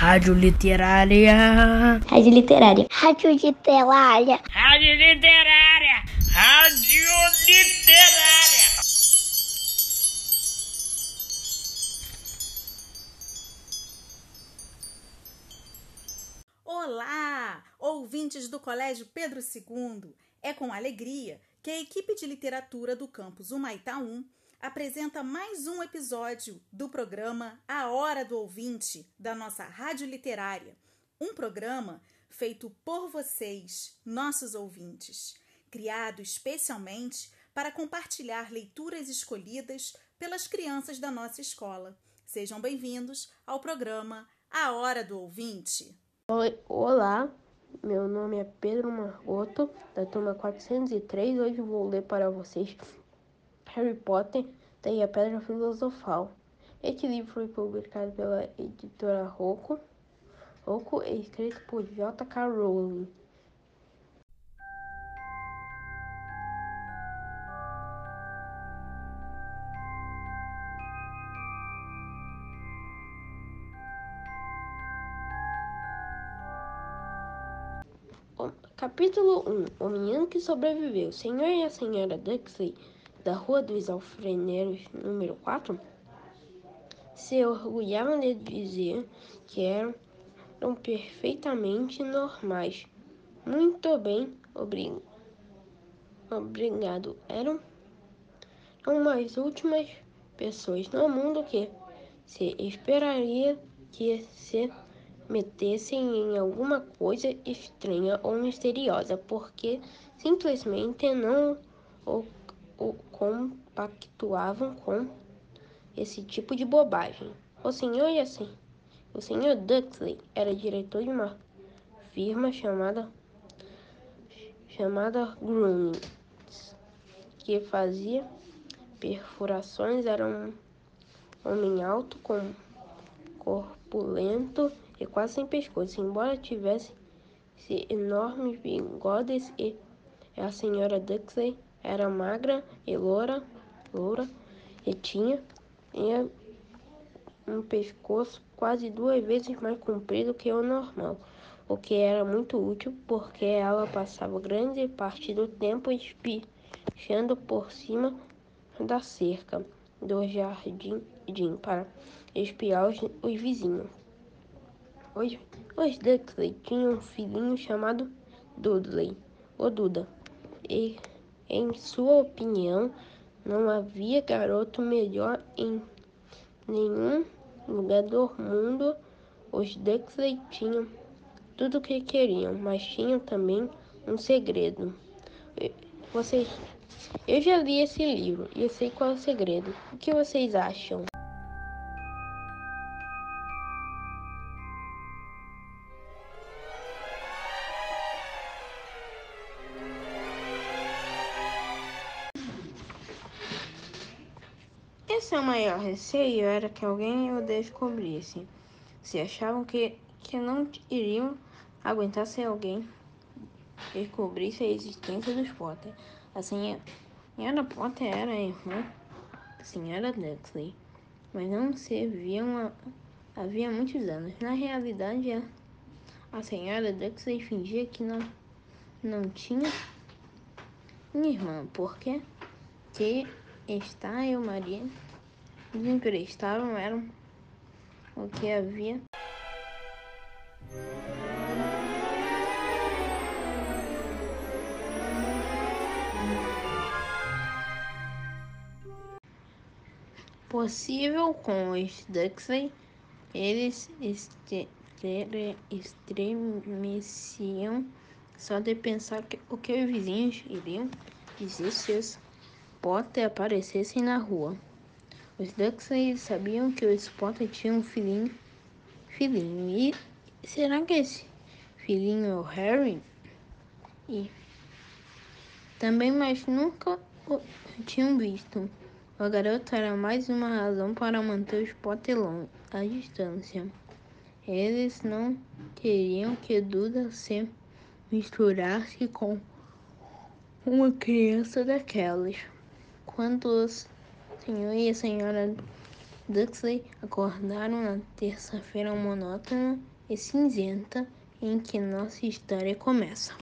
Rádio Literária. Rádio Literária. Rádio Literária. Rádio Literária. Rádio Literária. Olá, ouvintes do Colégio Pedro II. É com alegria que a equipe de literatura do campus Humaitá 1 apresenta mais um episódio do programa A Hora do Ouvinte da nossa Rádio Literária, um programa feito por vocês, nossos ouvintes, criado especialmente para compartilhar leituras escolhidas pelas crianças da nossa escola. Sejam bem-vindos ao programa A Hora do Ouvinte. Oi, olá, meu nome é Pedro Margoto, da turma 403. Hoje vou ler para vocês Harry Potter e a Pedra Filosofal. Este livro foi publicado pela editora Rocco. Rocco é escrito por J.K. Rowling. Capítulo 1 O menino que sobreviveu. Senhor e a senhora Duxley, da Rua dos Alfreneiros, número 4, se orgulhavam de dizer que eram, eram perfeitamente normais. Muito bem, obrig... obrigado. Eram umas últimas pessoas no mundo que se esperaria que se metessem em alguma coisa estranha ou misteriosa, porque simplesmente não o compactuavam com esse tipo de bobagem. O senhor e assim, o senhor Duxley era diretor de uma firma chamada chamada Grooming, que fazia perfurações, era um homem alto com corpulento e quase sem pescoço, embora tivesse enormes bigodes e a senhora Duxley era magra e loura, loura e tinha, tinha um pescoço quase duas vezes mais comprido que o normal, o que era muito útil porque ela passava grande parte do tempo espichando por cima da cerca do jardim para espiar os, os vizinhos. Os, os Duxley tinham um filhinho chamado Dudley, ou Duda, e, em sua opinião, não havia garoto melhor em nenhum lugar do mundo. Os Duxley tinham tudo o que queriam, mas tinham também um segredo. Vocês, eu já li esse livro e eu sei qual é o segredo. O que vocês acham? Seu maior receio era que alguém o descobrisse. Se achavam que, que não iriam aguentar se alguém descobrisse a existência dos Potter. A senhora Potter era a irmã da senhora Duxley, mas não se viam havia muitos anos. Na realidade, a, a senhora Duxley fingia que não, não tinha irmã, porque que está e o marido emprestavam eram o que havia. Possível com os Duxley, eles estremeciam só de pensar que, o que os vizinhos iriam dizer se os Potter aparecessem na rua. Os Duxley sabiam que o Potter tinha um filhinho. Filhinho. E será que esse filhinho é o Harry? E também, mas nunca o tinham visto. O garoto era mais uma razão para manter os longe, à distância. Eles não queriam que Duda se misturasse com uma criança daquelas. Quando os senhor e a senhora Duxley acordaram na terça-feira monótona e cinzenta em que nossa história começa.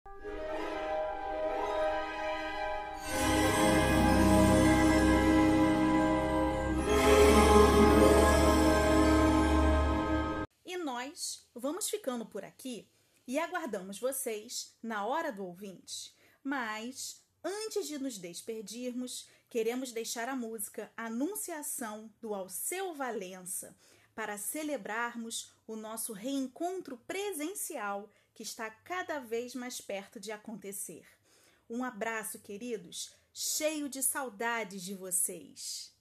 E nós vamos ficando por aqui e aguardamos vocês na hora do ouvinte. Mas, antes de nos despedirmos, queremos deixar a música Anunciação do Alceu Valença para celebrarmos o nosso reencontro presencial que está cada vez mais perto de acontecer. Um abraço, queridos, cheio de saudades de vocês.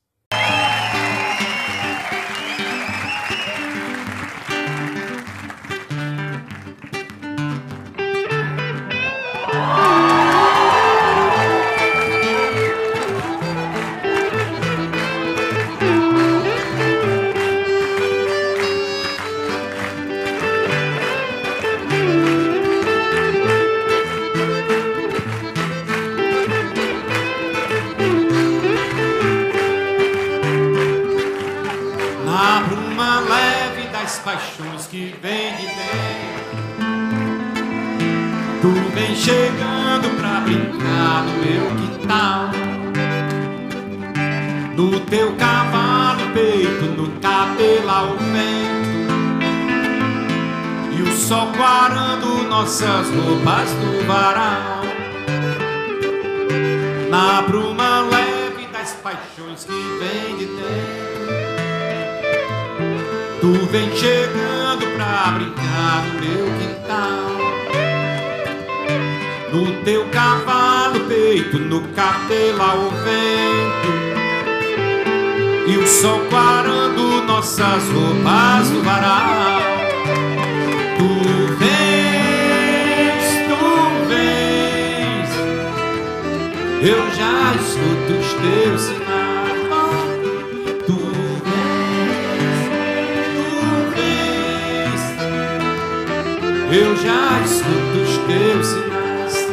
Paixões que vem de dentro. Tu vem chegando pra brincar no meu quintal. No teu cavalo peito, no cabelo ao vento. E o sol quarando nossas roupas do varal. Na bruma leve das paixões que vem de dentro Tu vem chegando pra brincar no meu quintal. No teu cavalo peito, no cabelo ao vento. E o sol quarando nossas roupas no varal. Tu vens, tu vens. Eu já escuto os teus sinais Eu já escuto os teus sinais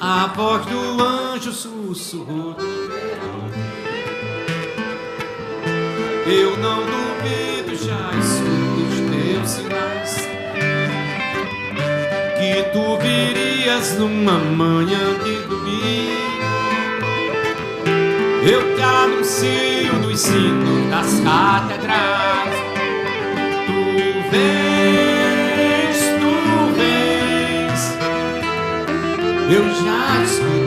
A voz do anjo sussurrou. Eu não duvido, já escuto os teus sinais Que tu virias numa manhã de domingo eu te anuncio no ensino das catedrais. Eu já escuto